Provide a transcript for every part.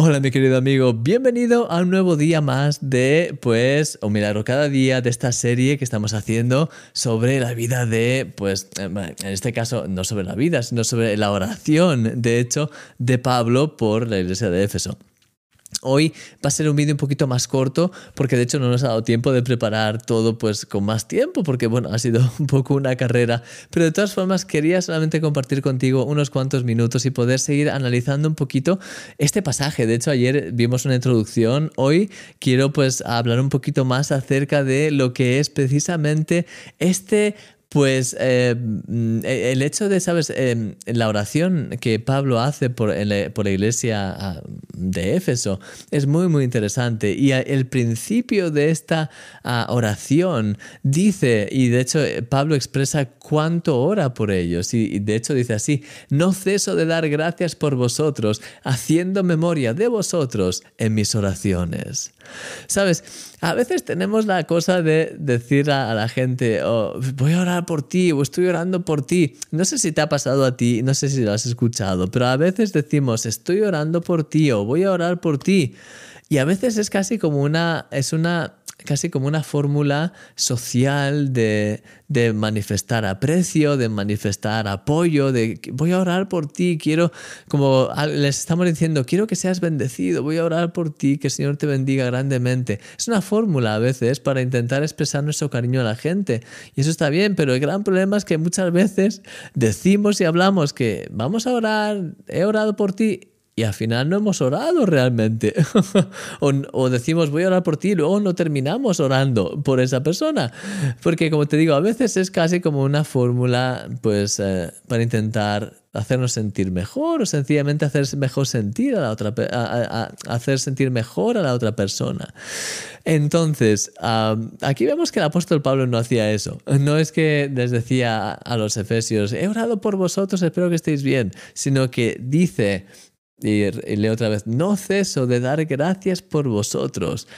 Hola mi querido amigo, bienvenido a un nuevo día más de pues Un Milagro cada día de esta serie que estamos haciendo sobre la vida de pues en este caso no sobre la vida sino sobre la oración de hecho de Pablo por la iglesia de Éfeso. Hoy va a ser un vídeo un poquito más corto porque de hecho no nos ha dado tiempo de preparar todo pues con más tiempo porque bueno, ha sido un poco una carrera, pero de todas formas quería solamente compartir contigo unos cuantos minutos y poder seguir analizando un poquito este pasaje. De hecho ayer vimos una introducción, hoy quiero pues hablar un poquito más acerca de lo que es precisamente este pues eh, mm, e, el hecho de, ¿sabes? Eh, la oración que Pablo hace por, la iglesia ah, de Éfeso es muy, muy interesante. Y el principio de esta ah, oración dice, y de hecho eh, Pablo expresa cuánto ora por ellos. Y de hecho dice así, no ceso de dar gracias por vosotros, haciendo memoria de vosotros en mis oraciones. ¿Sabes? A veces tenemos la cosa de decir a, la gente, oh, voy a orar por ti o estoy orando por ti. No sé si te ha pasado a ti, no sé si lo has escuchado, pero a veces decimos, estoy orando por ti o voy a orar por ti. Y a veces es casi como una, es una casi como una fórmula social de, manifestar aprecio, de manifestar apoyo, de voy a orar por ti, quiero, como les estamos diciendo, quiero que seas bendecido, voy a orar por ti, que el Señor te bendiga grandemente. Es una fórmula a veces para intentar expresar nuestro cariño a la gente. Y eso está bien, pero el gran problema es que muchas veces decimos y hablamos que vamos a orar, he orado por ti y al final no hemos orado realmente. o, decimos voy a orar por ti y luego no terminamos orando por esa persona. Porque como te digo, a veces es casi como una fórmula pues eh, para intentar hacernos sentir mejor o sencillamente hacer mejor sentir a la otra hacer sentir mejor a la otra persona. Entonces, aquí vemos que el apóstol Pablo no hacía eso. No es que les decía a los efesios, he orado por vosotros, espero que estéis bien, sino que dice y, leo otra vez, no ceso de dar gracias por vosotros,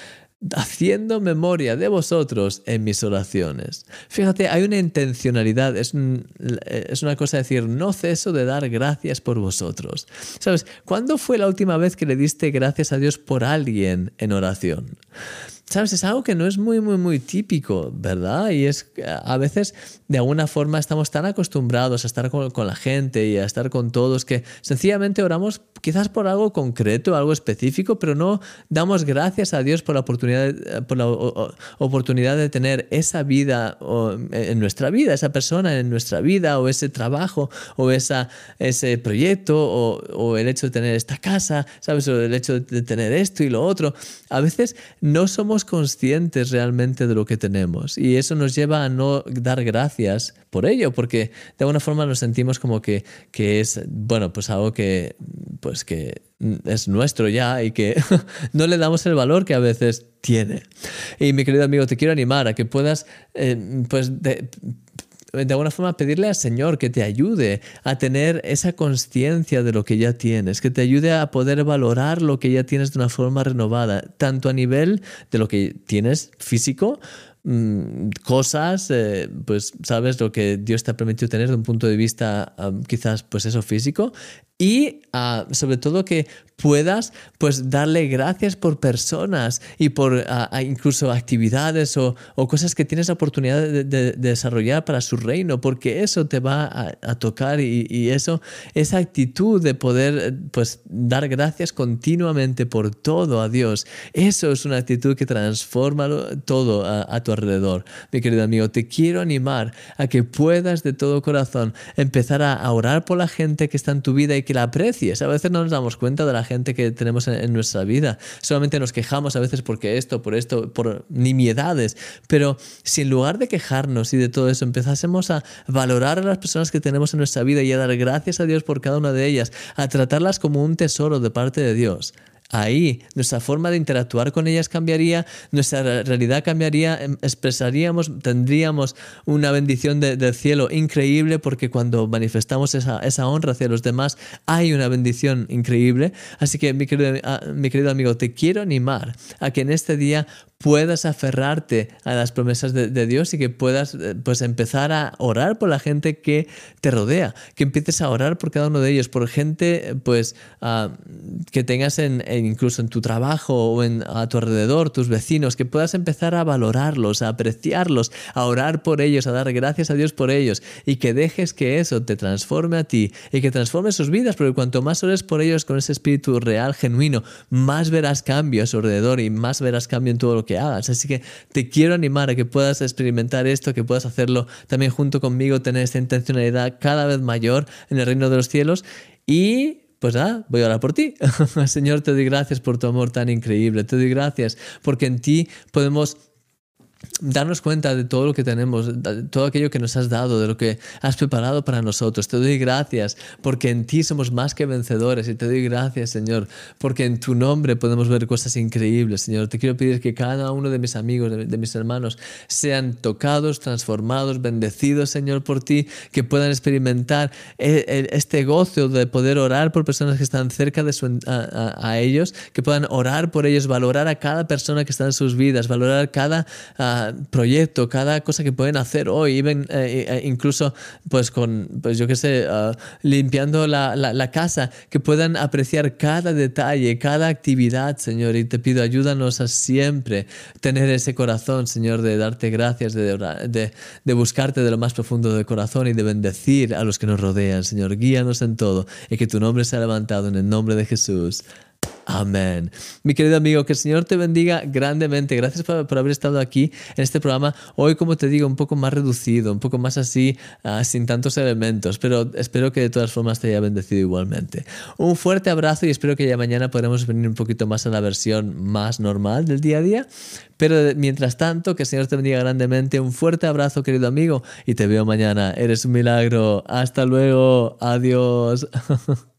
haciendo memoria de vosotros en mis oraciones. Fíjate, hay una intencionalidad, es, es, una cosa decir, no ceso de dar gracias por vosotros. ¿Sabes? ¿Cuándo fue la última vez que le diste gracias a Dios por alguien en oración? ¿Sabes? Es algo que no es muy, muy, muy típico, ¿verdad? Y es a veces, de alguna forma, estamos tan acostumbrados a estar con, la gente y a estar con todos que sencillamente oramos quizás por algo concreto, algo específico, pero no damos gracias a Dios por la oportunidad, por la oportunidad de tener esa vida en nuestra vida, esa persona en nuestra vida, o ese trabajo, o esa, ese proyecto, o, o el hecho de tener esta casa, ¿sabes? O el hecho de tener esto y lo otro. A veces no somos conscientes realmente de lo que tenemos y eso nos lleva a no dar gracias por ello, porque de alguna forma nos sentimos como que, que es, bueno, pues algo que, pues que es nuestro ya y que no le damos el valor que a veces tiene. Y mi querido amigo, te quiero animar a que puedas, eh, pues, de, de alguna forma pedirle al Señor que te ayude a tener esa conciencia de lo que ya tienes, que te ayude a poder valorar lo que ya tienes de una forma renovada, tanto a nivel de lo que tienes físico, mm, cosas, eh, pues sabes lo que Dios te ha permitido tener de un punto de vista quizás pues eso físico y ah, sobre todo que puedas pues darle gracias por personas y por ah, incluso actividades o, cosas que tienes la oportunidad de, desarrollar para su reino, porque eso te va a, tocar y, eso, esa actitud de poder pues dar gracias continuamente por todo a Dios, eso es una actitud que transforma todo a tu alrededor. Mi querido amigo, te quiero animar a que puedas de todo corazón empezar a orar por la gente que está en tu vida y que la aprecies. A veces no nos damos cuenta de la gente que tenemos en, nuestra vida. Solamente nos quejamos a veces porque esto, por esto, por nimiedades. Pero si en lugar de quejarnos y de todo eso empezásemos a valorar a las personas que tenemos en nuestra vida y a dar gracias a Dios por cada una de ellas, a tratarlas como un tesoro de parte de Dios, Ahí nuestra forma de interactuar con ellas cambiaría, nuestra realidad cambiaría, em, expresaríamos, tendríamos una bendición del cielo increíble porque cuando manifestamos esa, esa, honra hacia los demás hay una bendición increíble. Así que mi querido, ah, mi querido amigo, te quiero animar a que en este día puedas aferrarte a las promesas de, Dios y que puedas eh, pues empezar a orar por la gente que te rodea, que empieces a orar por cada uno de ellos, por gente pues ah, que tengas en, incluso en tu trabajo o en, a tu alrededor, tus vecinos, que puedas empezar a valorarlos, a apreciarlos, a orar por ellos, a dar gracias a Dios por ellos y que dejes que eso te transforme a ti y que transforme sus vidas, porque cuanto más ores por ellos con ese espíritu real, genuino, más verás cambio a su alrededor y más verás cambio en todo lo que Así que te quiero animar a que puedas experimentar esto, que puedas hacerlo también junto conmigo, tener esta intencionalidad cada vez mayor en el reino de los cielos y pues nada, voy a orar por ti. Señor, te doy gracias por tu amor tan increíble. Te doy gracias porque en ti podemos darnos cuenta de todo lo que tenemos, de todo aquello que nos has dado, de lo que has preparado para nosotros. Te doy gracias porque en ti somos más que vencedores y te doy gracias, Señor, porque en tu nombre podemos ver cosas increíbles, Señor. Te quiero pedir que cada uno de mis amigos, de, mis hermanos, sean tocados, transformados, bendecidos, Señor, por ti, que puedan experimentar este gozo de poder orar por personas que están cerca de su, a, ellos, que puedan orar por ellos, valorar a cada persona que está en sus vidas, valorar cada proyecto, cada cosa que pueden hacer hoy, eh, eh, incluso pues con, pues yo qué sé, ah, limpiando la, la, casa, que puedan apreciar cada detalle, cada actividad, Señor. Y te pido, ayúdanos a siempre tener ese corazón, Señor, de darte gracias, de, de, de buscarte de lo más profundo del corazón y de bendecir a los que nos rodean, Señor. Guíanos en todo y que tu nombre sea levantado en el nombre de Jesús. Amén. Mi querido amigo, que el Señor te bendiga grandemente. Gracias por, haber estado aquí en este programa. Hoy, como te digo, un poco más reducido, un poco más así, ah, sin tantos elementos, pero espero que de todas formas te haya bendecido igualmente. Un fuerte abrazo y espero que ya mañana podamos venir un poquito más a la versión más normal del día a día. Pero mientras tanto, que el Señor te bendiga grandemente. Un fuerte abrazo, querido amigo, y te veo mañana. Eres un milagro. Hasta luego. Adiós.